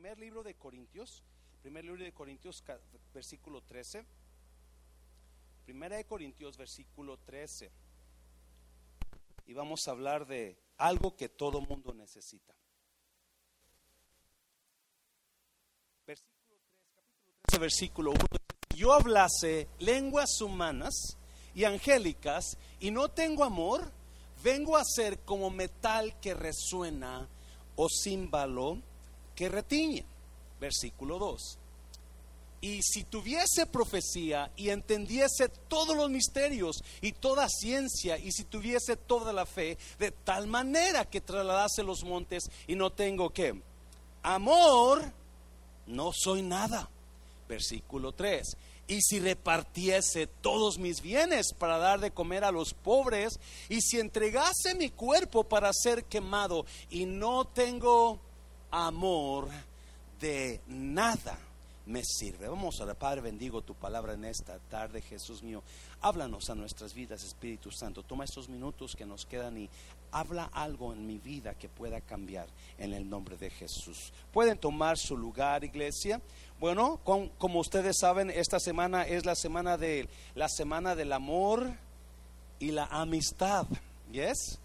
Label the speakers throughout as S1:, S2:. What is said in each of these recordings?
S1: primer libro de Corintios, primer libro de Corintios, versículo 13. Primera de Corintios, versículo 13. Y vamos a hablar de algo que todo mundo necesita. Versículo 3, versículo 1. Yo hablase lenguas humanas y angélicas y no tengo amor, vengo a ser como metal que resuena o címbalo que. Versículo 2. Y si tuviese profecía y entendiese todos los misterios y toda ciencia, y si tuviese toda la fe, de tal manera que trasladase los montes y no tengo que amor, no soy nada. Versículo 3 y si repartiese todos mis bienes para dar de comer a los pobres, y si entregase mi cuerpo para ser quemado, y no tengo amor de nada me sirve. Vamos a orar, Padre, bendigo tu palabra en esta tarde, Jesús mío. Háblanos a nuestras vidas, Espíritu Santo. Toma estos minutos que nos quedan y habla algo en mi vida que pueda cambiar en el nombre de Jesús. Pueden tomar su lugar, iglesia. Bueno, como ustedes saben, esta semana es la semana de la semana del amor y la amistad. ¿Yes?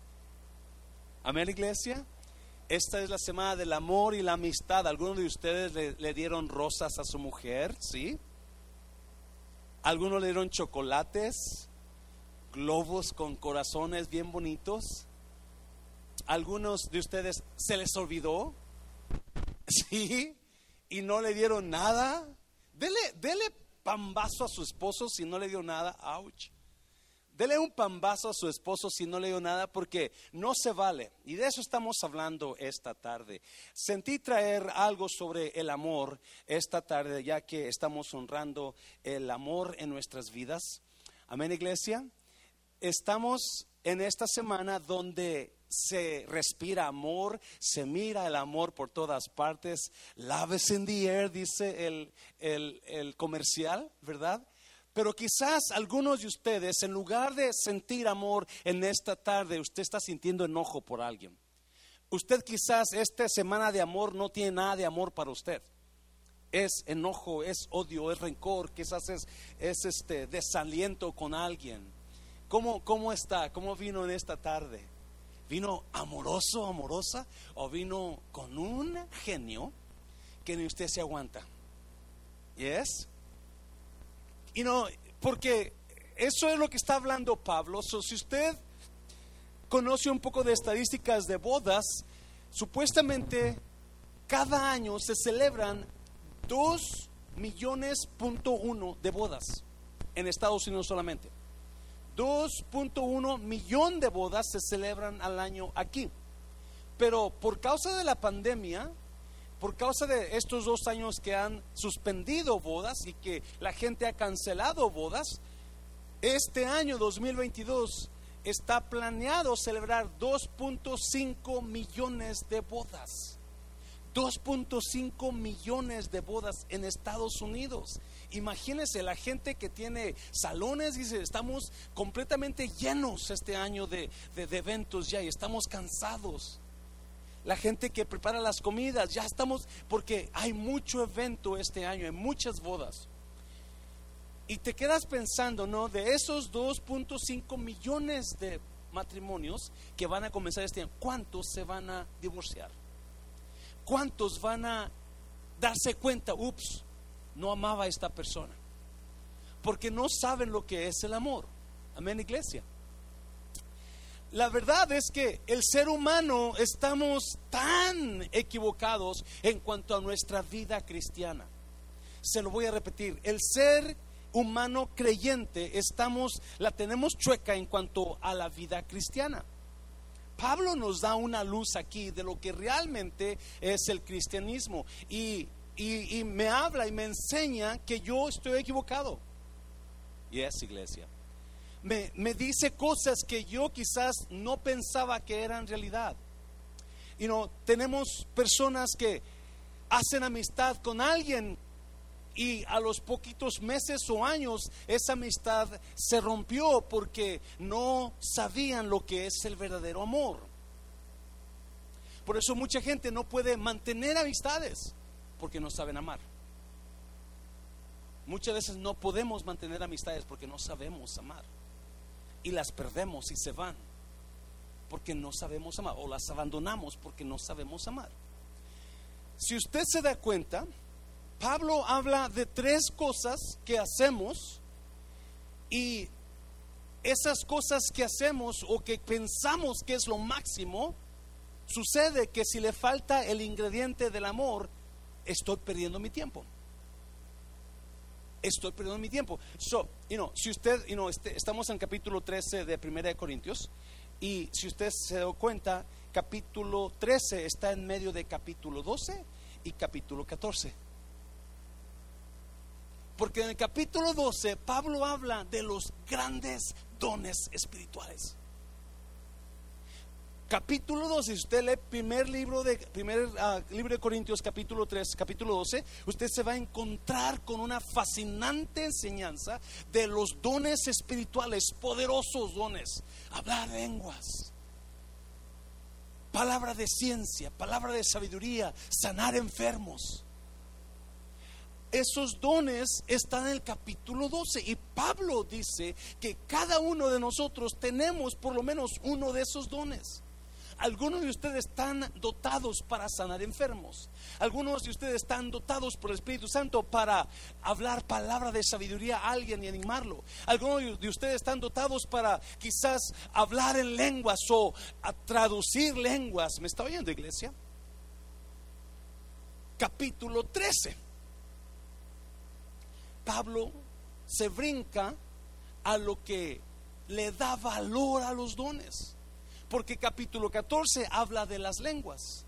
S1: Amén, iglesia. Esta es la semana del amor y la amistad. ¿Algunos de ustedes le, dieron rosas a su mujer? ¿Sí? ¿Algunos le dieron chocolates? Globos con corazones bien bonitos. ¿Algunos de ustedes se les olvidó? ¿Sí? y no le dieron nada. Dele, dele pambazo a su esposo si no le dio nada. Ouch. Dele un pambazo a su esposo si no le dio nada porque no se vale. Y de eso estamos hablando esta tarde. Sentí traer algo sobre el amor esta tarde ya que estamos honrando el amor en nuestras vidas. Amén, iglesia. Estamos en esta semana donde se respira amor, se mira el amor por todas partes. Love is in the air, dice el, el, comercial, ¿verdad? Pero quizás algunos de ustedes, en lugar de sentir amor en esta tarde, usted está sintiendo enojo por alguien. Usted quizás esta semana de amor no tiene nada de amor para usted. Es enojo, es odio, es rencor, quizás es, es este desaliento con alguien. ¿Cómo, ¿Cómo está? ¿Cómo vino en esta tarde? ¿Vino amoroso, amorosa? ¿O vino con un genio que ni usted se aguanta? ¿Yes? Y no, porque eso es lo que está hablando Pablo. si usted conoce un poco de estadísticas de bodas, supuestamente cada año se celebran 2 millones punto uno de bodas en Estados Unidos solamente. 2.1 millón de bodas se celebran al año aquí. Pero por causa de la pandemia, por causa de estos dos años que han suspendido bodas y que la gente ha cancelado bodas, este año 2022 está planeado celebrar 2.5 millones de bodas. 2.5 millones de bodas en Estados Unidos. Imagínense la gente que tiene salones, dice, estamos completamente llenos este año de, eventos ya y estamos cansados. La gente que prepara las comidas, ya estamos, porque hay mucho evento este año, hay muchas bodas. Y te quedas pensando, ¿no? De esos 2.5 millones de matrimonios que van a comenzar este año, ¿cuántos se van a divorciar? ¿Cuántos van a darse cuenta, ups, no amaba a esta persona. Porque no saben lo que es el amor. Amén, iglesia. La verdad es que el ser humano estamos tan equivocados en cuanto a nuestra vida cristiana. Se lo voy a repetir, el ser humano creyente estamos la tenemos chueca en cuanto a la vida cristiana. Pablo nos da una luz aquí de lo que realmente es el cristianismo y y, me habla y me enseña que yo estoy equivocado. Y es iglesia. Me, me, dice cosas que yo quizás no pensaba que eran realidad. Y no, tenemos personas que hacen amistad con alguien y a los poquitos meses o años esa amistad se rompió porque no sabían lo que es el verdadero amor. Por eso mucha gente no puede mantener amistades porque no saben amar. Muchas veces no podemos mantener amistades porque no sabemos amar. Y las perdemos y se van porque no sabemos amar. O las abandonamos porque no sabemos amar. Si usted se da cuenta, Pablo habla de tres cosas que hacemos y esas cosas que hacemos o que pensamos que es lo máximo, sucede que si le falta el ingrediente del amor, estoy perdiendo mi tiempo. Estoy perdiendo mi tiempo. So, you know, si usted, you know, este, estamos en capítulo 13 de Primera de Corintios y si usted se da cuenta, capítulo 13 está en medio de capítulo 12 y capítulo 14. Porque en el capítulo 12 Pablo habla de los grandes dones espirituales capítulo 12, si usted lee primer libro de primer ah, libro de Corintios capítulo 3, capítulo 12, usted se va a encontrar con una fascinante enseñanza de los dones espirituales, poderosos dones, hablar lenguas. Palabra de ciencia, palabra de sabiduría, sanar enfermos. Esos dones están en el capítulo 12 y Pablo dice que cada uno de nosotros tenemos por lo menos uno de esos dones. Algunos de ustedes están dotados para sanar enfermos. Algunos de ustedes están dotados por el Espíritu Santo para hablar palabra de sabiduría a alguien y animarlo. Algunos de ustedes están dotados para quizás hablar en lenguas o traducir lenguas. ¿Me está oyendo, iglesia? Capítulo 13. Pablo se brinca a lo que le da valor a los dones. Porque capítulo 14 habla de las lenguas.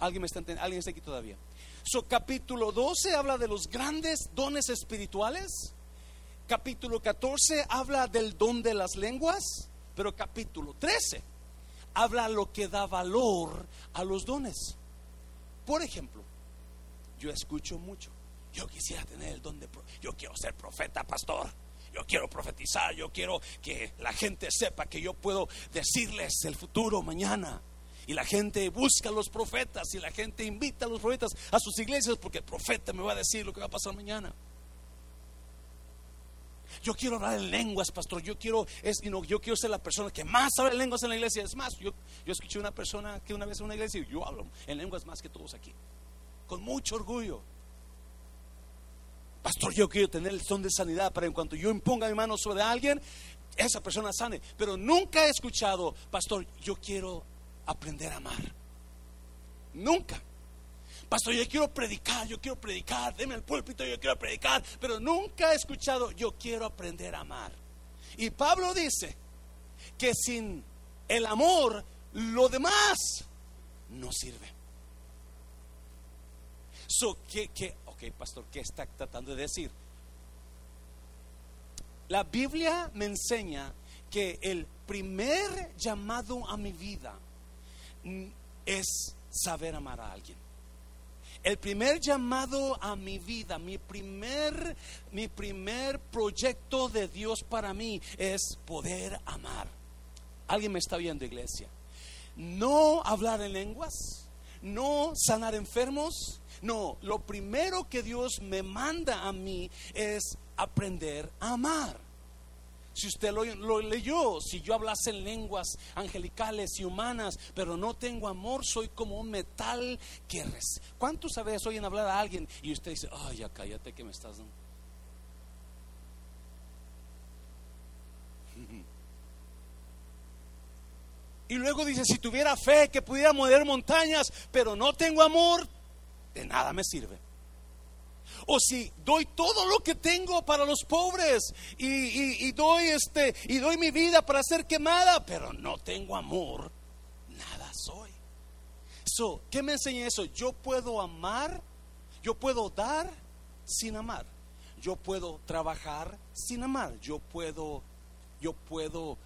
S1: ¿Alguien, me está, ¿Alguien está aquí todavía? So, capítulo 12 habla de los grandes dones espirituales. Capítulo 14 habla del don de las lenguas. Pero capítulo 13 habla lo que da valor a los dones. Por ejemplo, yo escucho mucho. Yo quisiera tener el don de... Yo quiero ser profeta, pastor yo quiero profetizar, yo quiero que la gente sepa que yo puedo decirles el futuro mañana. Y la gente busca a los profetas y la gente invita a los profetas a sus iglesias porque el profeta me va a decir lo que va a pasar mañana. Yo quiero hablar en lenguas, pastor. Yo quiero, es, yo quiero ser la persona que más habla en lenguas en la iglesia. Es más, yo, yo escuché una persona que una vez en una iglesia y yo hablo en lenguas más que todos aquí. Con mucho orgullo. Pastor, yo quiero tener el son de sanidad para en cuanto yo imponga mi mano sobre alguien, esa persona sane. Pero nunca he escuchado, pastor, yo quiero aprender a amar. Nunca. Pastor, yo quiero predicar, yo quiero predicar, deme el púlpito, yo quiero predicar, pero nunca he escuchado, yo quiero aprender a amar. Y Pablo dice que sin el amor, lo demás no sirve. So, que, que pastor, ¿qué está tratando de decir? La Biblia me enseña que el primer llamado a mi vida es saber amar a alguien. El primer llamado a mi vida, mi primer, mi primer proyecto de Dios para mí es poder amar. ¿Alguien me está viendo, iglesia? No hablar en lenguas, no sanar enfermos, no, lo primero que Dios me manda a mí es aprender a amar. Si usted lo, leyó, si yo hablase en lenguas angelicales y humanas, pero no tengo amor, soy como un metal que... Res... ¿Cuántos sabes oyen hablar a alguien y usted dice, ay, ya cállate que me estás dando? Y luego dice, si tuviera fe que pudiera mover montañas, pero no tengo amor, de nada me sirve. O si doy todo lo que tengo para los pobres y, doy este y doy mi vida para ser quemada, pero no tengo amor, nada soy. So, ¿qué me enseña eso? Yo puedo amar, yo puedo dar sin amar. Yo puedo trabajar sin amar. Yo puedo, yo puedo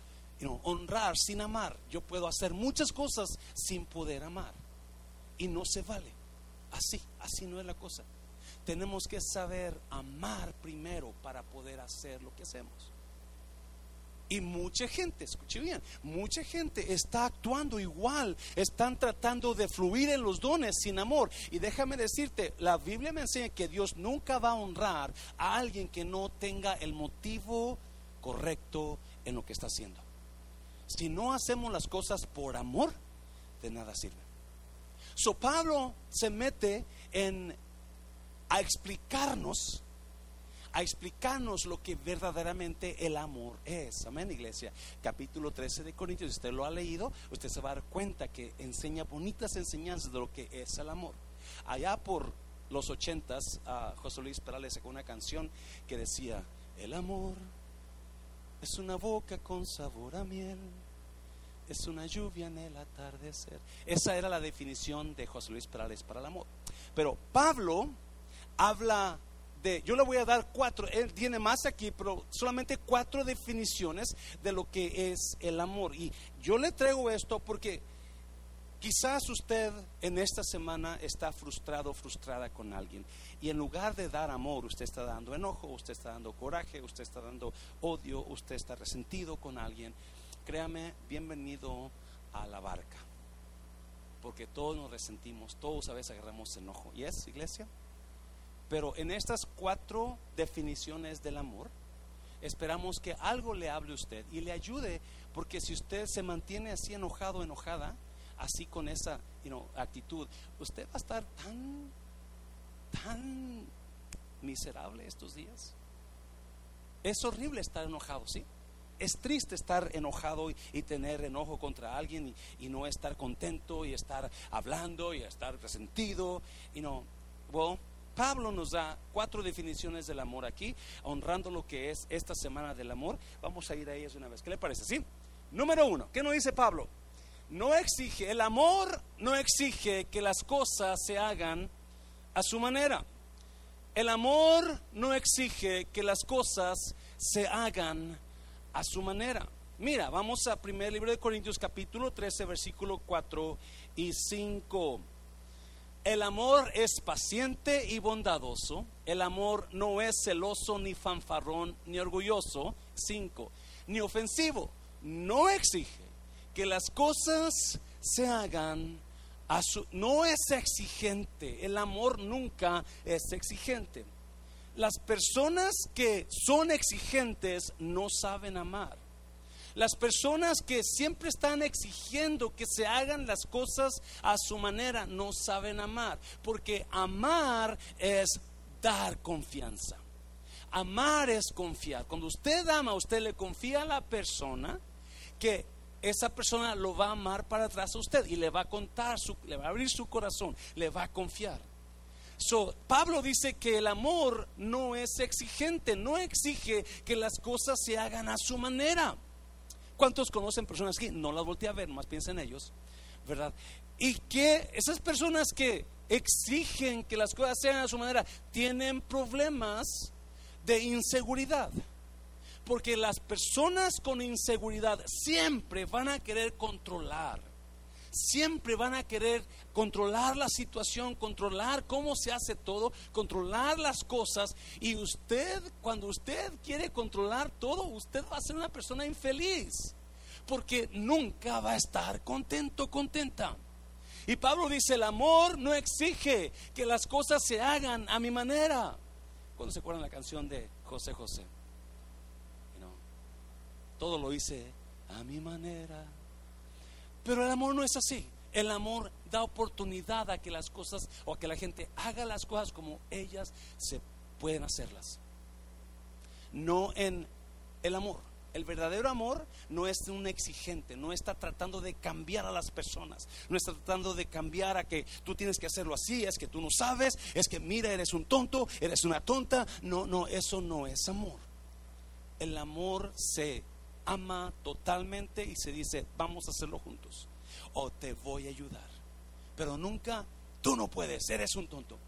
S1: honrar sin amar. Yo puedo hacer muchas cosas sin poder amar. Y no se vale. Así, así no es la cosa. Tenemos que saber amar primero para poder hacer lo que hacemos. Y mucha gente, escuche bien, mucha gente está actuando igual, están tratando de fluir en los dones sin amor. Y déjame decirte, la Biblia me enseña que Dios nunca va a honrar a alguien que no tenga el motivo correcto en lo que está haciendo. Si no hacemos las cosas por amor, de nada sirve. So Pablo se mete en a explicarnos a explicarnos lo que verdaderamente el amor es. Amén, iglesia. Capítulo 13 de Corintios, usted lo ha leído, usted se va a dar cuenta que enseña bonitas enseñanzas de lo que es el amor. Allá por los ochentas, uh, José Luis Perales sacó una canción que decía, el amor es una boca con sabor a miel, es una lluvia en el atardecer. Esa era la definición de José Luis Perales para el amor. Pero Pablo habla de, yo le voy a dar cuatro, él tiene más aquí, pero solamente cuatro definiciones de lo que es el amor. Y yo le traigo esto porque quizás usted en esta semana está frustrado, frustrada con alguien. Y en lugar de dar amor, usted está dando enojo, usted está dando coraje, usted está dando odio, usted está resentido con alguien. Créame, bienvenido a la barca. Porque todos nos resentimos, todos a veces agarramos enojo. ¿Y es, iglesia? Pero en estas cuatro definiciones del amor, esperamos que algo le hable a usted y le ayude, porque si usted se mantiene así enojado, enojada, así con esa actitud, usted va a estar tan, tan miserable estos días. Es horrible estar enojado, ¿sí? Es triste estar enojado y, tener enojo contra alguien y, no estar contento y estar hablando y estar resentido. Y no, well, Pablo nos da cuatro definiciones del amor aquí, honrando lo que es esta semana del amor. Vamos a ir a ellas una vez. ¿Qué le parece? ¿Sí? Número uno, ¿qué nos dice Pablo? No exige, el amor no exige que las cosas se hagan a su manera. El amor no exige que las cosas se hagan a su manera. Mira, vamos a primer libro de Corintios capítulo 13, versículo 4 y 5. El amor es paciente y bondadoso. El amor no es celoso, ni fanfarrón, ni orgulloso. Cinco, ni ofensivo. No exige que las cosas se hagan a su... No es exigente. El amor nunca es exigente. Las personas que son exigentes no saben amar. Las personas que siempre están exigiendo que se hagan las cosas a su manera no saben amar, porque amar es dar confianza. Amar es confiar. Cuando usted ama, usted le confía a la persona que esa persona lo va a amar para atrás a usted y le va a contar, le va a abrir su corazón, le va a confiar. So, Pablo dice que el amor no es exigente, no exige que las cosas se hagan a su manera. ¿Cuántos conocen personas que no las volteé a ver, más piensen en ellos, verdad? Y que esas personas que exigen que las cosas sean a su manera tienen problemas de inseguridad. Porque las personas con inseguridad siempre van a querer controlar. Siempre van a querer controlar la situación, controlar cómo se hace todo, controlar las cosas. Y usted, cuando usted quiere controlar todo, usted va a ser una persona infeliz. Porque nunca va a estar contento, contenta. Y Pablo dice, el amor no exige que las cosas se hagan a mi manera. Cuando se acuerdan la canción de José José. todo lo hice a mi manera. Pero el amor no es así. El amor da oportunidad a que las cosas o a que la gente haga las cosas como ellas se pueden hacerlas. No en el amor. El verdadero amor no es un exigente, no está tratando de cambiar a las personas, no está tratando de cambiar a que tú tienes que hacerlo así, es que tú no sabes, es que mira, eres un tonto, eres una tonta. No, no, eso no es amor. El amor se ama totalmente y se dice, vamos a hacerlo juntos o te voy a ayudar. Pero nunca, tú no puedes, eres un tonto.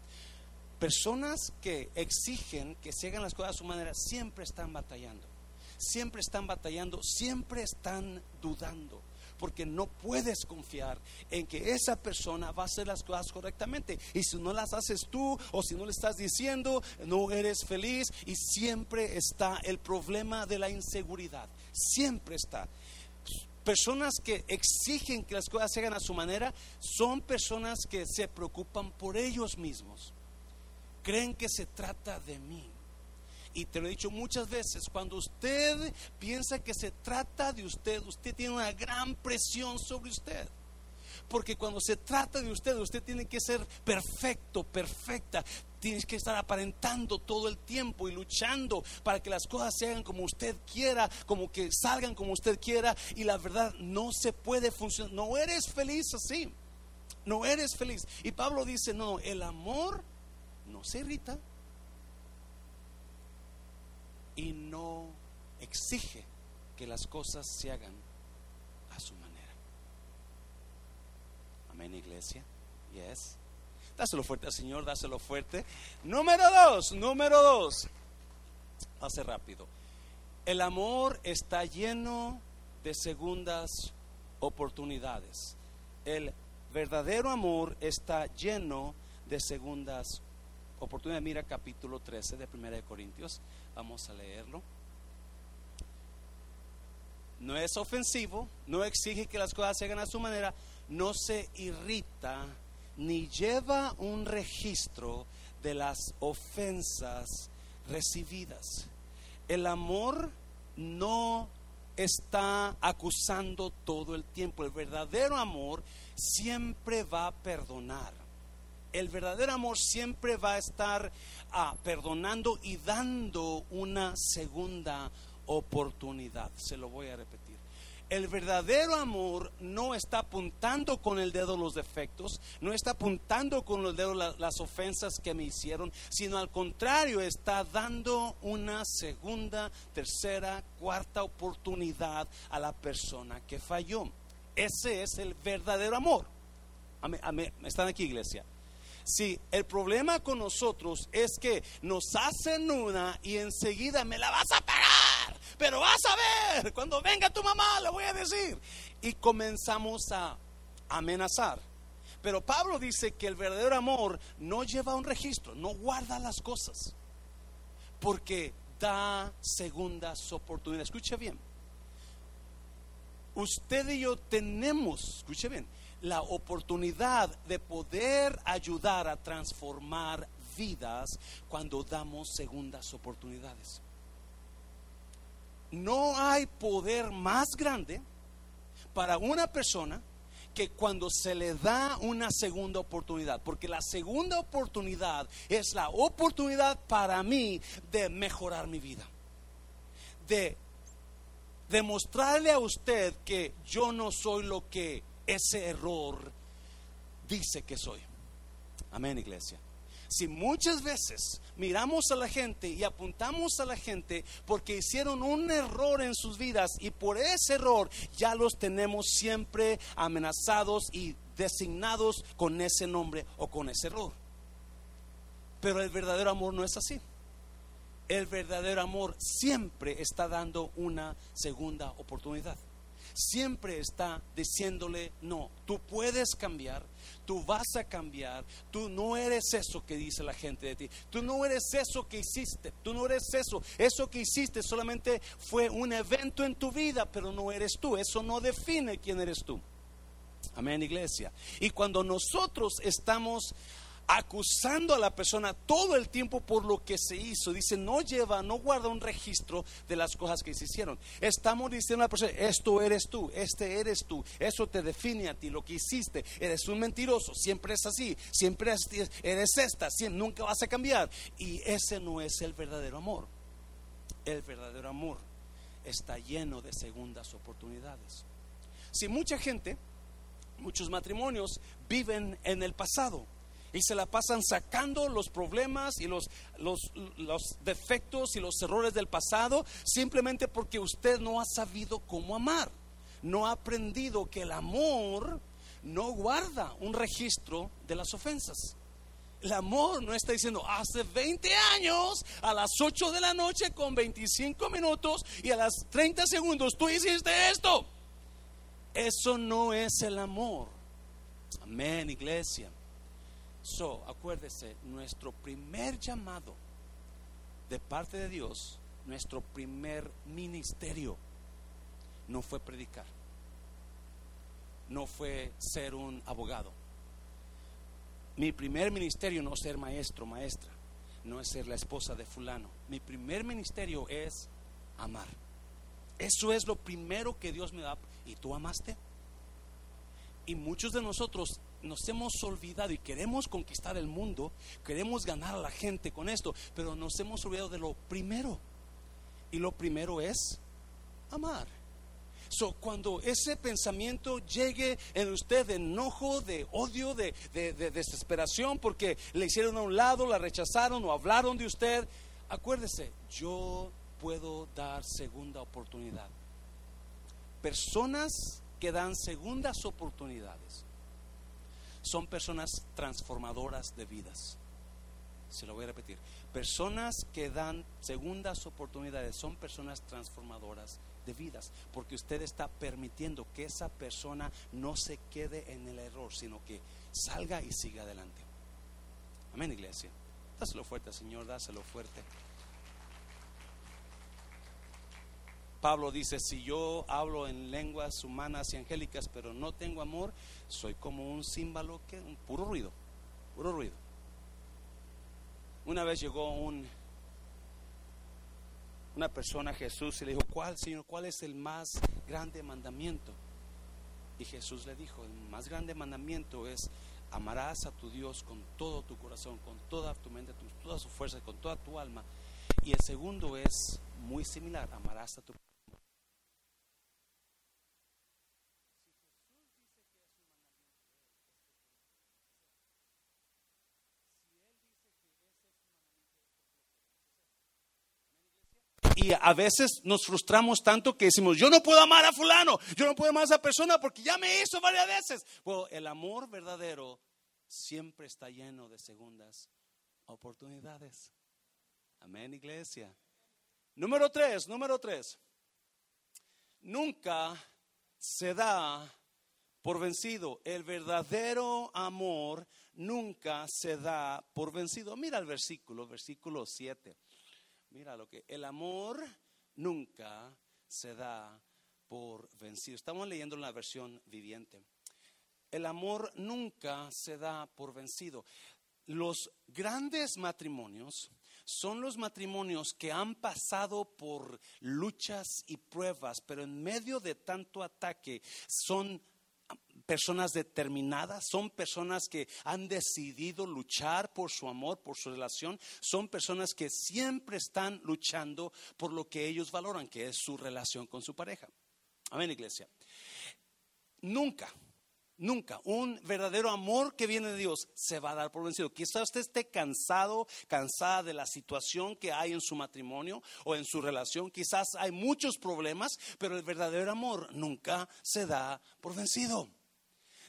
S1: Personas que exigen que se hagan las cosas a su manera siempre están batallando. Siempre están batallando, siempre están dudando. Porque no puedes confiar en que esa persona va a hacer las cosas correctamente. Y si no las haces tú o si no le estás diciendo, no eres feliz y siempre está el problema de la inseguridad. Siempre está. Personas que exigen que las cosas se hagan a su manera son personas que se preocupan por ellos mismos. Creen que se trata de mí. Y te lo he dicho muchas veces, cuando usted piensa que se trata de usted, usted tiene una gran presión sobre usted. Porque cuando se trata de usted, usted tiene que ser perfecto, perfecta. Tienes que estar aparentando todo el tiempo y luchando para que las cosas se hagan como usted quiera, como que salgan como usted quiera. Y la verdad no se puede funcionar. No eres feliz así. No eres feliz. Y Pablo dice, no, el amor no se irrita y no exige que las cosas se hagan a su manera. Amén, iglesia. Yes. Dáselo fuerte al Señor, dáselo fuerte. Número dos, número dos. Hace rápido. El amor está lleno de segundas oportunidades. El verdadero amor está lleno de segundas oportunidades. Mira capítulo 13 de 1 de Corintios. Vamos a leerlo. No es ofensivo, no exige que las cosas se hagan a su manera, no se irrita ni lleva un registro de las ofensas recibidas. El amor no está acusando todo el tiempo. El verdadero amor siempre va a perdonar. El verdadero amor siempre va a estar perdonando y dando una segunda oportunidad. Se lo voy a repetir. El verdadero amor no está apuntando con el dedo los defectos, no está apuntando con el dedo las ofensas que me hicieron, sino al contrario, está dando una segunda, tercera, cuarta oportunidad a la persona que falló. Ese es el verdadero amor. ¿Están aquí, iglesia? Si el problema con nosotros es que nos hacen una y enseguida me la vas a pagar, pero vas a ver, cuando venga tu mamá le voy a decir. Y comenzamos a amenazar. Pero Pablo dice que el verdadero amor no lleva un registro, no guarda las cosas, porque da segundas oportunidades. Escuche bien. Usted y yo tenemos, escuche bien, la oportunidad de poder ayudar a transformar vidas cuando damos segundas oportunidades. No hay poder más grande para una persona que cuando se le da una segunda oportunidad, porque la segunda oportunidad es la oportunidad para mí de mejorar mi vida, de demostrarle a usted que yo no soy lo que ese error dice que soy. Amén, iglesia. Si muchas veces miramos a la gente y apuntamos a la gente porque hicieron un error en sus vidas y por ese error ya los tenemos siempre amenazados y designados con ese nombre o con ese error. Pero el verdadero amor no es así. El verdadero amor siempre está dando una segunda oportunidad siempre está diciéndole, no, tú puedes cambiar, tú vas a cambiar, tú no eres eso que dice la gente de ti, tú no eres eso que hiciste, tú no eres eso, eso que hiciste solamente fue un evento en tu vida, pero no eres tú, eso no define quién eres tú. Amén, iglesia. Y cuando nosotros estamos acusando a la persona todo el tiempo por lo que se hizo. Dice, no lleva, no guarda un registro de las cosas que se hicieron. Estamos diciendo a la persona, esto eres tú, este eres tú, eso te define a ti, lo que hiciste. Eres un mentiroso, siempre es así, siempre eres esta, nunca vas a cambiar. Y ese no es el verdadero amor. El verdadero amor está lleno de segundas oportunidades. Si mucha gente, muchos matrimonios viven en el pasado, y se la pasan sacando los problemas y los, los, defectos y los errores del pasado simplemente porque usted no ha sabido cómo amar. No ha aprendido que el amor no guarda un registro de las ofensas. El amor no está diciendo, hace 20 años, a las 8 de la noche con 25 minutos y a las 30 segundos, tú hiciste esto. Eso no es el amor. Amén, iglesia. So, acuérdese, nuestro primer llamado de parte de Dios, nuestro primer ministerio, no fue predicar, no fue ser un abogado. Mi primer ministerio no es ser maestro, maestra, no es ser la esposa de fulano. Mi primer ministerio es amar. Eso es lo primero que Dios me da. ¿Y tú amaste? Y muchos de nosotros nos hemos olvidado y queremos conquistar el mundo, queremos ganar a la gente con esto, pero nos hemos olvidado de lo primero. Y lo primero es amar. So, cuando ese pensamiento llegue en usted de enojo, de odio, de, de, desesperación, porque le hicieron a un lado, la rechazaron o hablaron de usted, acuérdese, yo puedo dar segunda oportunidad. Personas que dan segundas oportunidades son personas transformadoras de vidas. Se lo voy a repetir. Personas que dan segundas oportunidades son personas transformadoras de vidas, porque usted está permitiendo que esa persona no se quede en el error, sino que salga y siga adelante. Amén, iglesia. Dáselo fuerte, Señor, dáselo fuerte. Pablo dice, si yo hablo en lenguas humanas y angélicas, pero no tengo amor, soy como un címbalo que un puro ruido, puro ruido. Una vez llegó un una persona a Jesús y le dijo, ¿cuál, Señor, cuál es el más grande mandamiento? Y Jesús le dijo, el más grande mandamiento es amarás a tu Dios con todo tu corazón, con toda tu mente, con toda su fuerza, con toda tu alma. Y el segundo es muy similar, amarás a tu y a veces nos frustramos tanto que decimos, yo no puedo amar a fulano, yo no puedo amar a esa persona porque ya me hizo varias veces. Bueno, el amor verdadero siempre está lleno de segundas oportunidades. Amén, iglesia. Número tres, número tres. Nunca se da por vencido. El verdadero amor nunca se da por vencido. Mira el versículo, versículo 7. Mira lo que el amor nunca se da por vencido. Estamos leyendo la versión viviente. El amor nunca se da por vencido. Los grandes matrimonios son los matrimonios que han pasado por luchas y pruebas, pero en medio de tanto ataque son personas determinadas, son personas que han decidido luchar por su amor, por su relación, son personas que siempre están luchando por lo que ellos valoran, que es su relación con su pareja. Amén, iglesia. Nunca, nunca un verdadero amor que viene de Dios se va a dar por vencido. Quizás usted esté cansado, cansada de la situación que hay en su matrimonio o en su relación. Quizás hay muchos problemas, pero el verdadero amor nunca se da por vencido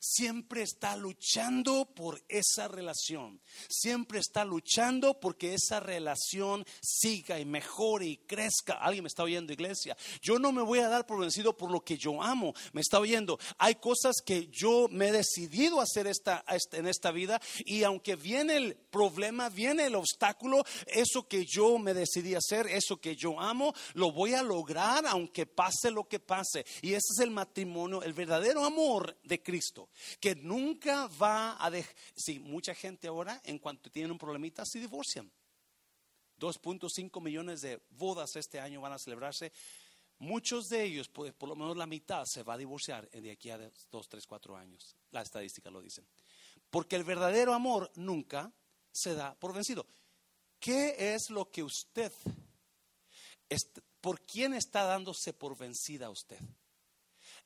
S1: siempre está luchando por esa relación. Siempre está luchando porque esa relación siga y mejore y crezca. Alguien me está oyendo, iglesia. Yo no me voy a dar por vencido por lo que yo amo. Me está oyendo. Hay cosas que yo me he decidido hacer esta, en esta vida y aunque viene el problema, viene el obstáculo, eso que yo me decidí hacer, eso que yo amo, lo voy a lograr aunque pase lo que pase. Y ese es el matrimonio, el verdadero amor de Cristo que nunca va a dejar, si mucha gente ahora en cuanto tienen un problemita se divorcian. 2.5 millones de bodas este año van a celebrarse. Muchos de ellos, por, por, lo menos la mitad, se va a divorciar de aquí a 2, 3, 4 años. La estadística lo dice. Porque el verdadero amor nunca se da por vencido. ¿Qué es lo que usted, por quién está dándose por vencida usted?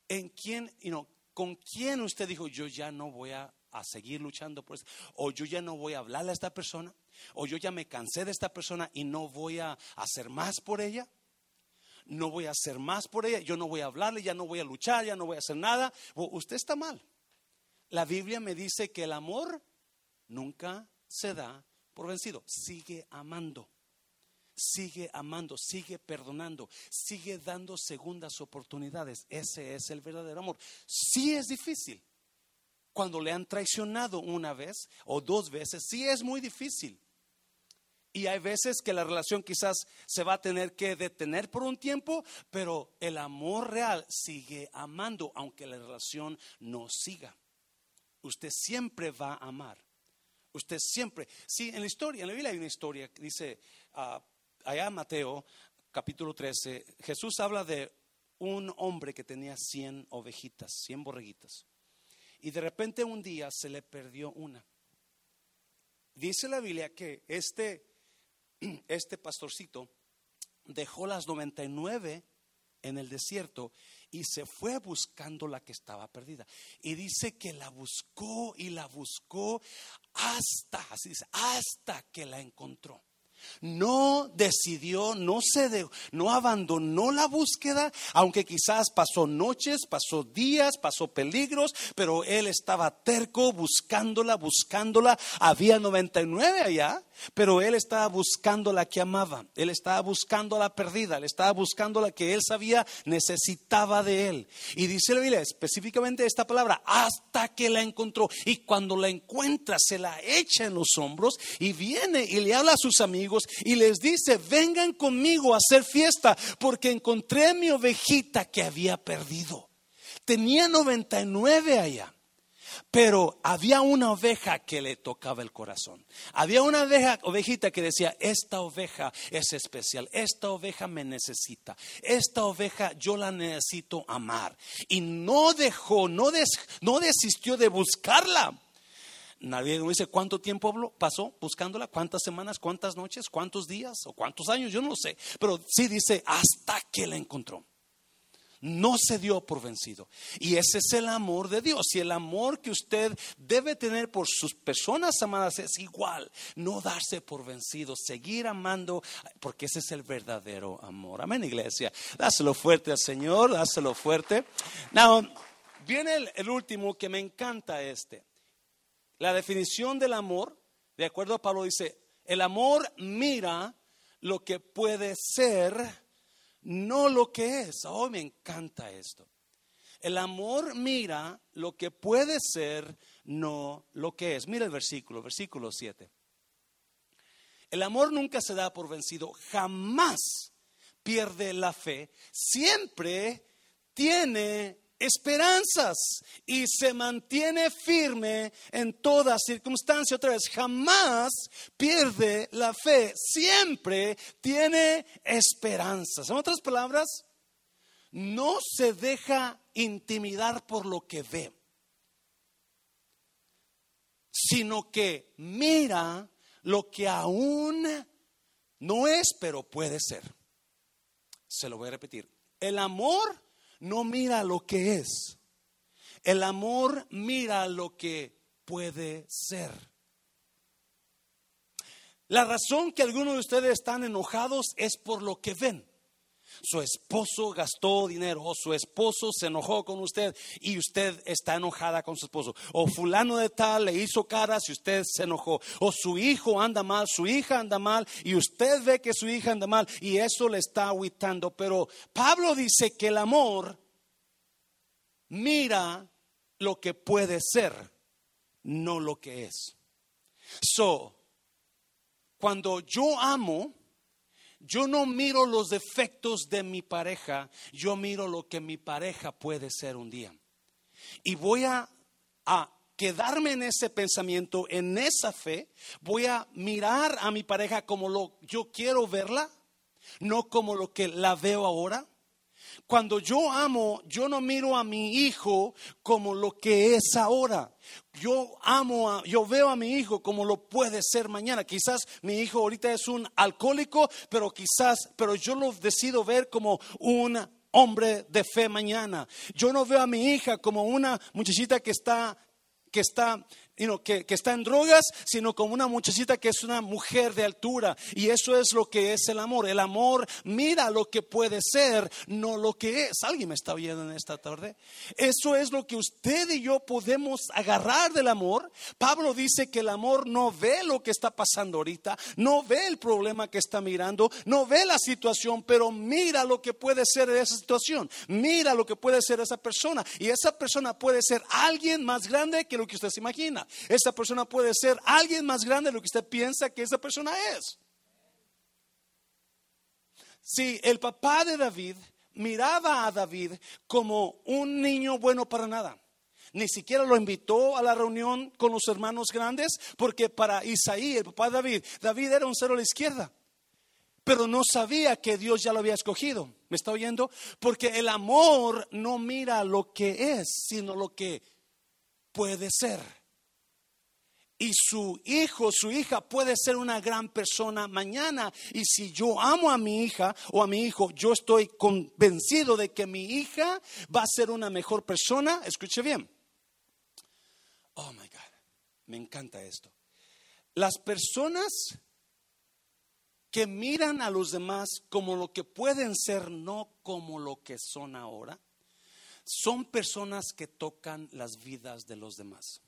S1: ¿En quién, you ¿Con quién usted dijo, yo ya no voy a, seguir luchando por eso? O yo ya no voy a hablarle a esta persona. O yo ya me cansé de esta persona y no voy a hacer más por ella. No voy a hacer más por ella. Yo no voy a hablarle, ya no voy a luchar, ya no voy a hacer nada. usted está mal. La Biblia me dice que el amor nunca se da por vencido. Sigue amando. Sigue amando, sigue perdonando, sigue dando segundas oportunidades. Ese es el verdadero amor. Sí es difícil. Cuando le han traicionado una vez o dos veces, sí es muy difícil. Y hay veces que la relación quizás se va a tener que detener por un tiempo, pero el amor real sigue amando, aunque la relación no siga. Usted siempre va a amar. Usted siempre. Sí, en la historia, en la Biblia hay una historia que dice, uh, allá Mateo, capítulo 13, Jesús habla de un hombre que tenía 100 ovejitas, 100 borreguitas. Y de repente un día se le perdió una. Dice la Biblia que este este pastorcito dejó las 99 en el desierto y se fue buscando la que estaba perdida. Y dice que la buscó y la buscó hasta, así hasta que la encontró no decidió, no se no abandonó la búsqueda, aunque quizás pasó noches, pasó días, pasó peligros, pero él estaba terco buscándola, buscándola. Había 99 allá, pero él estaba buscando la que amaba, él estaba buscando la perdida, él estaba buscando la que él sabía necesitaba de él. Y dice la Biblia específicamente esta palabra, hasta que la encontró. Y cuando la encuentra, se la echa en los hombros y viene y le habla a sus amigos y les dice, vengan conmigo a hacer fiesta porque encontré mi ovejita que había perdido. Tenía 99 allá. Pero había una oveja que le tocaba el corazón. Había una oveja, ovejita que decía, esta oveja es especial, esta oveja me necesita, esta oveja yo la necesito amar. Y no dejó, no, no desistió de buscarla. Nadie dice cuánto tiempo pasó buscándola, cuántas semanas, cuántas noches, cuántos días o cuántos años, yo no sé. Pero sí dice hasta que la encontró. No se dio por vencido. Y ese es el amor de Dios. Y el amor que usted debe tener por sus personas amadas es igual. No darse por vencido, seguir amando, porque ese es el verdadero amor. Amén, iglesia. Dáselo fuerte al Señor, dáselo fuerte. Now, viene el, el último que me encanta este. La definición del amor, de acuerdo a Pablo, dice, el amor mira lo que puede ser, no lo que es. Oh, me encanta esto. El amor mira lo que puede ser, no lo que es. Mira el versículo, versículo 7. El amor nunca se da por vencido, jamás pierde la fe, siempre tiene esperanzas y se mantiene firme en toda circunstancia. Otra vez, jamás pierde la fe, siempre tiene esperanzas. En otras palabras, no se deja intimidar por lo que ve, sino que mira lo que aún no es, pero puede ser. Se lo voy a repetir. El amor no mira lo que es. El amor mira lo que puede ser. La razón que algunos de ustedes están enojados es por lo que ven su esposo gastó dinero o su esposo se enojó con usted y usted está enojada con su esposo. O fulano de tal le hizo caras y usted se enojó. O su hijo anda mal, su hija anda mal y usted ve que su hija anda mal y eso le está aguitando. Pero Pablo dice que el amor mira lo que puede ser, no lo que es. So, cuando yo amo, yo no miro los defectos de mi pareja, yo miro lo que mi pareja puede ser un día. Y voy a, quedarme en ese pensamiento, en esa fe, voy a mirar a mi pareja como lo yo quiero verla, no como lo que la veo ahora. Cuando yo amo, yo no miro a mi hijo como lo que es ahora. Yo amo, yo veo a mi hijo como lo puede ser mañana. Quizás mi hijo ahorita es un alcohólico, pero quizás, pero yo lo decido ver como un hombre de fe mañana. Yo no veo a mi hija como una muchachita que está que está que, que, está en drogas, sino como una muchachita que es una mujer de altura. Y eso es lo que es el amor. El amor mira lo que puede ser, no lo que es. ¿Alguien me está viendo en esta tarde? Eso es lo que usted y yo podemos agarrar del amor. Pablo dice que el amor no ve lo que está pasando ahorita, no ve el problema que está mirando, no ve la situación, pero mira lo que puede ser de esa situación. Mira lo que puede ser esa persona. Y esa persona puede ser alguien más grande que lo que usted se imagina. Esa persona puede ser alguien más grande de lo que usted piensa que esa persona es. Si el papá de David miraba a David como un niño bueno para nada. Ni siquiera lo invitó a la reunión con los hermanos grandes, porque para Isaí, el papá de David, David era un cero a la izquierda. Pero no sabía que Dios ya lo había escogido. ¿Me está oyendo? Porque el amor no mira lo que es, sino lo que puede ser y su hijo, su hija puede ser una gran persona mañana. Y si yo amo a mi hija o a mi hijo, yo estoy convencido de que mi hija va a ser una mejor persona. Escuche bien. Oh my God, me encanta esto. Las personas que miran a los demás como lo que pueden ser, no como lo que son ahora, son personas que tocan las vidas de los demás.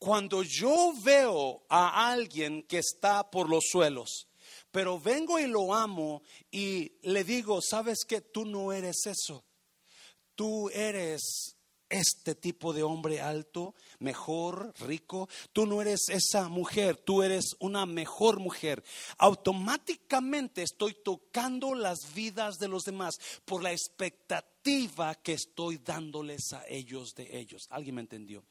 S1: Cuando yo veo a alguien que está por los suelos, pero vengo y lo amo y le digo, sabes que tú no eres eso, tú eres este tipo de hombre alto, mejor, rico. Tú no eres esa mujer, tú eres una mejor mujer. Automáticamente estoy tocando las vidas de los demás por la expectativa que estoy dándoles a ellos de ellos. ¿Alguien me entendió?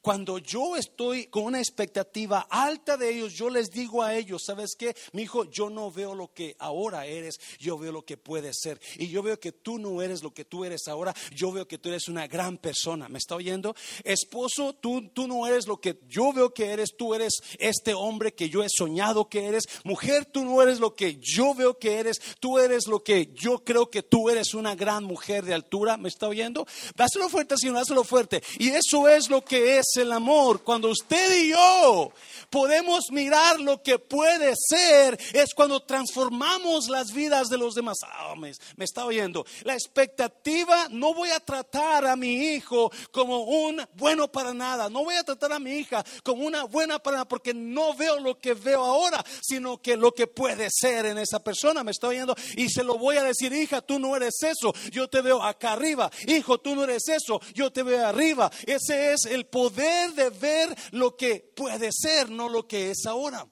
S1: Cuando yo estoy con una expectativa alta de ellos, yo les digo a ellos, ¿sabes qué? Mi hijo, yo no veo lo que ahora eres, yo veo lo que puedes ser. Y yo veo que tú no eres lo que tú eres ahora, yo veo que tú eres una gran persona. ¿Me está oyendo? Esposo, tú, tú no eres lo que yo veo que eres, tú eres este hombre que yo he soñado que eres. Mujer, tú no eres lo que yo veo que eres, tú eres lo que yo creo que tú eres una gran mujer altura, ¿me está oyendo? Dáselo fuerte, Señor, dáselo fuerte. Y eso es lo que es el amor. Cuando usted y yo podemos mirar lo que puede ser, es cuando transformamos las vidas de los demás. Ah, me, está oyendo. La expectativa, no voy a tratar a mi hijo como un bueno para nada. No voy a tratar a mi hija como una buena para nada porque no veo lo que veo ahora, sino que lo que puede ser en esa persona. Me está oyendo. Y se lo voy a decir, hija, tú no eres eso. Yo te veo acá arriba. Hijo, tú no eres eso, yo te veo arriba. Ese es el poder de ver lo que puede ser, no lo que es ahora.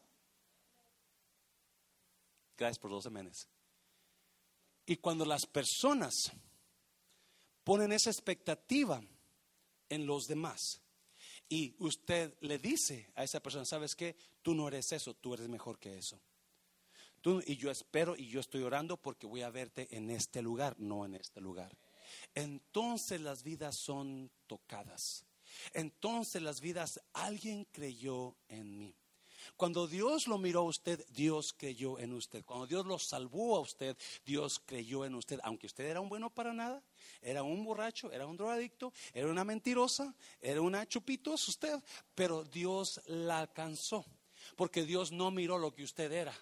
S1: Gracias por los amenes. Y cuando las personas ponen esa expectativa en los demás y usted le dice a esa persona, ¿sabes qué? Tú no eres eso, tú eres mejor que eso y yo espero y yo estoy orando porque voy a verte en este lugar, no en este lugar. Entonces las vidas son tocadas. Entonces las vidas, alguien creyó en mí. Cuando Dios lo miró a usted, Dios creyó en usted. Cuando Dios lo salvó a usted, Dios creyó en usted. Aunque usted era un bueno para nada, era un borracho, era un drogadicto, era una mentirosa, era una chupitos usted, pero Dios la alcanzó. Porque Dios no miró lo que usted era,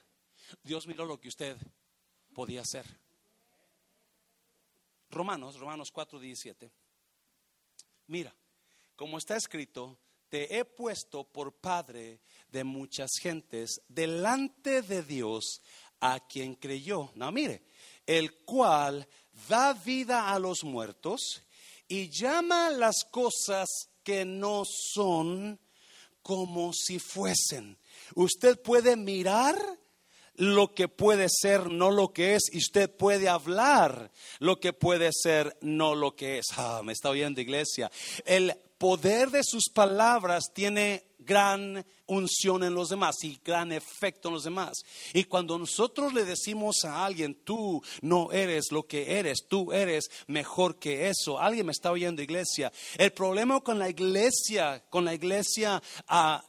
S1: Dios miró lo que usted podía hacer. Romanos, Romanos 4, 17. Mira, como está escrito, te he puesto por padre de muchas gentes delante de Dios a quien creyó. No, mire, el cual da vida a los muertos y llama las cosas que no son como si fuesen. Usted puede mirar lo que puede ser, no lo que es, y usted puede hablar lo que puede ser, no lo que es. Ah, me está oyendo iglesia. El poder de sus palabras tiene gran unción en los demás y gran efecto en los demás. Y cuando nosotros le decimos a alguien, tú no eres lo que eres, tú eres mejor que eso, alguien me está oyendo iglesia. El problema con la iglesia, con la iglesia... a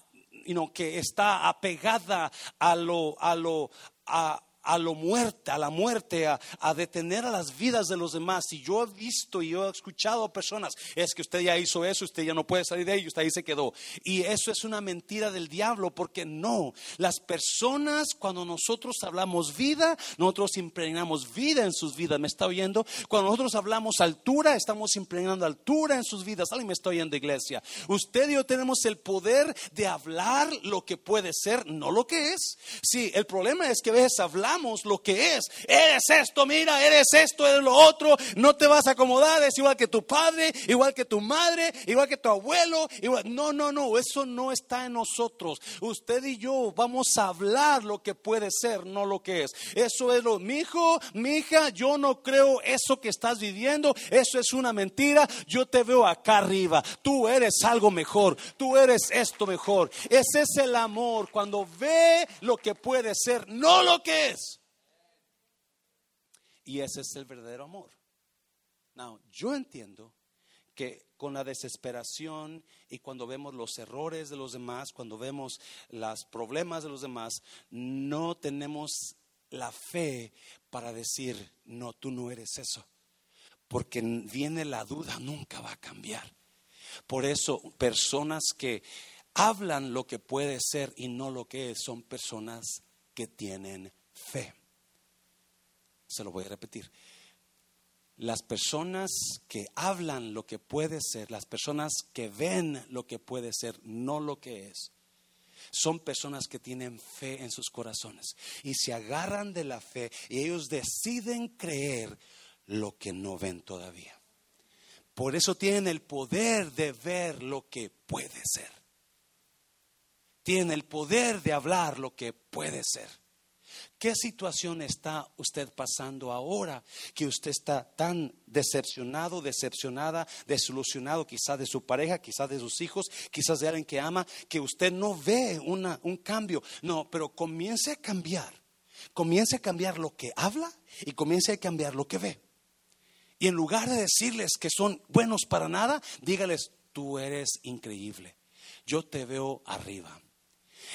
S1: ah, que está apegada a lo, a lo, a, a lo muerte, a la muerte, a, detener a las vidas de los demás. Y yo he visto y yo he escuchado a personas, es que usted ya hizo eso, usted ya no puede salir de ahí, usted ahí se quedó. Y eso es una mentira del diablo, porque no, las personas cuando nosotros hablamos vida, nosotros impregnamos vida en sus vidas. ¿Me está oyendo? Cuando nosotros hablamos altura, estamos impregnando altura en sus vidas. Alguien me está oyendo, iglesia. Usted y yo tenemos el poder de hablar lo que puede ser, no lo que es. Sí, el problema es que a veces hablamos lo que es. Eres esto, mira, eres esto, eres lo otro. No te vas a acomodar, es igual que tu padre, igual que tu madre, igual que tu abuelo. Igual. No, no, no, eso no está en nosotros. Usted y yo vamos a hablar lo que puede ser, no lo que es. Eso es lo, mi hijo, mi hija, yo no creo eso que estás viviendo, eso es una mentira. Yo te veo acá arriba. Tú eres algo mejor, tú eres esto mejor. Ese es el amor cuando ve lo que puede ser, no lo que es. Y ese es el verdadero amor. Now, yo entiendo que con la desesperación y cuando vemos los errores de los demás, cuando vemos los problemas de los demás, no tenemos la fe para decir, no, tú no eres eso. Porque viene la duda, nunca va a cambiar. Por eso, personas que hablan lo que puede ser y no lo que es, son personas que tienen fe. Se lo voy a repetir. Las personas que hablan lo que puede ser, las personas que ven lo que puede ser, no lo que es, son personas que tienen fe en sus corazones y se agarran de la fe y ellos deciden creer lo que no ven todavía. Por eso tienen el poder de ver lo que puede ser. Tienen el poder de hablar lo que puede ser. ¿Qué situación está usted pasando ahora que usted está tan decepcionado, decepcionada, desilusionado quizás de su pareja, quizás de sus hijos, quizás de alguien que ama, que usted no ve una, un cambio? No, pero comience a cambiar. Comience a cambiar lo que habla y comience a cambiar lo que ve. Y en lugar de decirles que son buenos para nada, dígales, tú eres increíble. Yo te veo arriba.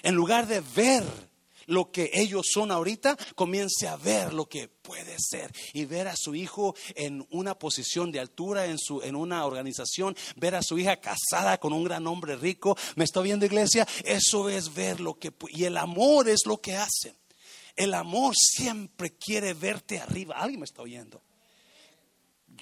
S1: En lugar de ver lo que ellos son ahorita, comience a ver lo que puede ser y ver a su hijo en una posición de altura en su en una organización, ver a su hija casada con un gran hombre rico. ¿Me está viendo iglesia? Eso es ver lo que y el amor es lo que hace. El amor siempre quiere verte arriba. ¿Alguien me está oyendo?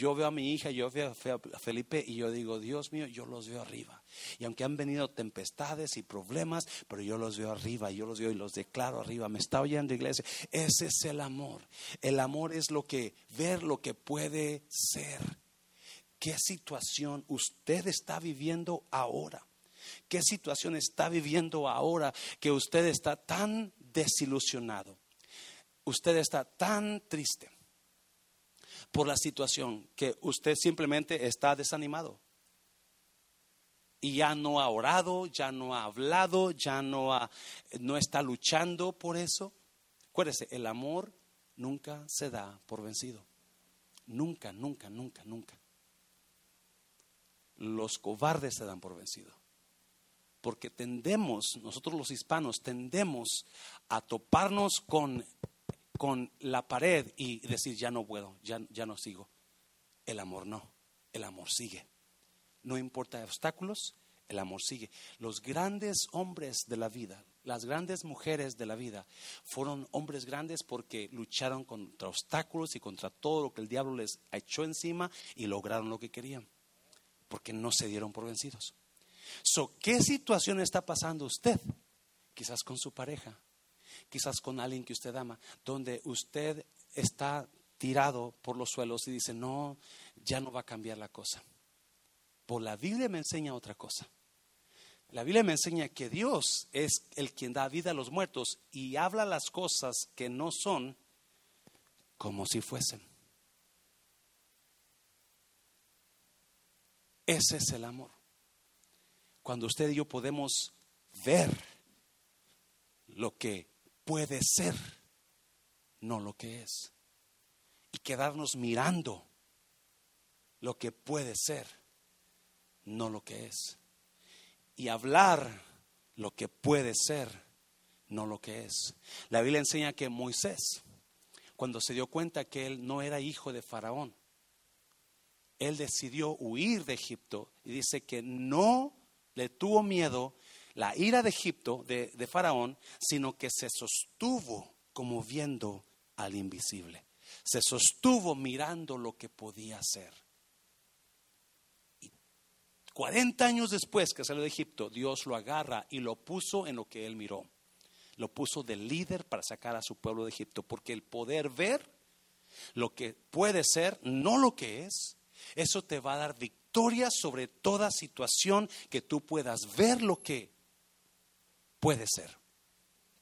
S1: Yo veo a mi hija, yo veo a Felipe y yo digo, Dios mío, yo los veo arriba. Y aunque han venido tempestades y problemas, pero yo los veo arriba, yo los veo y los declaro arriba. Me está oyendo iglesia. Ese es el amor. El amor es lo que, ver lo que puede ser. ¿Qué situación usted está viviendo ahora? ¿Qué situación está viviendo ahora que usted está tan desilusionado? Usted está tan triste por la situación que usted simplemente está desanimado. Y ya no ha orado, ya no ha hablado, ya no, ha, no está luchando por eso. Acuérdese, el amor nunca se da por vencido. Nunca, nunca, nunca, nunca. Los cobardes se dan por vencido. Porque tendemos, nosotros los hispanos, tendemos a toparnos con con la pared y decir, ya no puedo, ya, ya no sigo. El amor no, el amor sigue. No importa obstáculos, el amor sigue. Los grandes hombres de la vida, las grandes mujeres de la vida, fueron hombres grandes porque lucharon contra obstáculos y contra todo lo que el diablo les echó encima y lograron lo que querían, porque no se dieron por vencidos. So, ¿Qué situación está pasando usted? Quizás con su pareja, quizás con alguien que usted ama, donde usted está tirado por los suelos y dice, no, ya no va a cambiar la cosa. Por la Biblia me enseña otra cosa. La Biblia me enseña que Dios es el quien da vida a los muertos y habla las cosas que no son como si fuesen. Ese es el amor. Cuando usted y yo podemos ver lo que puede ser, no lo que es. Y quedarnos mirando lo que puede ser, no lo que es. Y hablar lo que puede ser, no lo que es. La Biblia enseña que Moisés cuando se dio cuenta que él no era hijo de Faraón. Él decidió huir de Egipto y dice que no le tuvo miedo la ira de Egipto, de, de Faraón, sino que se sostuvo como viendo al invisible. Se sostuvo mirando lo que podía hacer. Y 40 años después que salió de Egipto, Dios lo agarra y lo puso en lo que él miró. Lo puso de líder para sacar a su pueblo de Egipto, porque el poder ver lo que puede ser, no lo que es, eso te va a dar victoria sobre toda situación que tú puedas ver lo que puede ser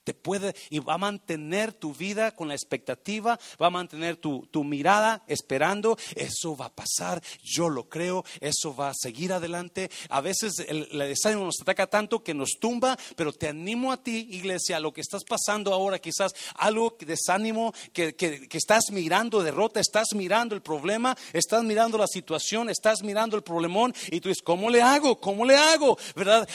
S1: te puede y va a mantener tu vida con la expectativa, va a mantener tu, tu, mirada esperando, eso va a pasar, yo lo creo, eso va a seguir adelante. A veces el, desánimo nos ataca tanto que nos tumba, pero te animo a ti, iglesia, lo que estás pasando ahora, quizás algo de desánimo, que, que, que estás mirando derrota, estás mirando el problema, estás mirando la situación, estás mirando el problemón y tú dices, ¿cómo le hago? ¿Cómo le hago? ¿Verdad?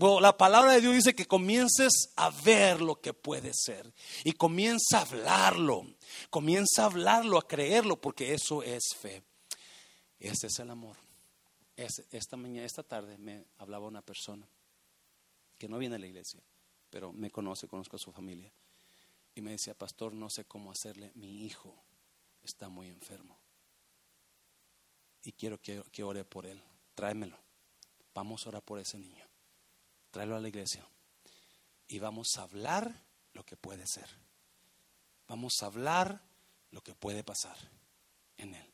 S1: Ah, la palabra de Dios dice que comiences a verlo que puede ser. Y comienza a hablarlo, comienza a hablarlo, a creerlo, porque eso es fe. Ese es el amor. esta mañana, esta tarde me hablaba una persona que no viene a la iglesia, pero me conoce, conozco a su familia. Y me decía, pastor, no sé cómo hacerle, mi hijo está muy enfermo. Y quiero que, que ore por él. Tráemelo. Vamos a orar por ese niño. Tráelo a la iglesia y vamos a hablar lo que puede ser. Vamos a hablar lo que puede pasar en él.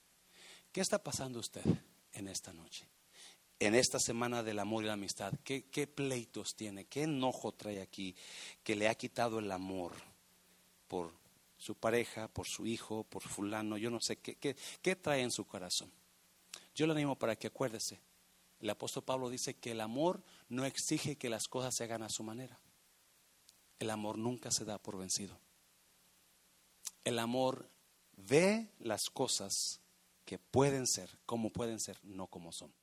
S1: ¿Qué está pasando usted en esta noche? En esta semana del amor y la amistad, ¿qué, qué pleitos tiene? ¿Qué enojo trae aquí que le ha quitado el amor por su pareja, por su hijo, por fulano? Yo no sé, ¿qué, qué, qué trae en su corazón? Yo le animo para que acuérdese. El apóstol Pablo dice que el amor no exige que las cosas se hagan a su manera. El amor nunca se da por vencido. El amor ve las cosas que pueden ser, como pueden ser, no como son.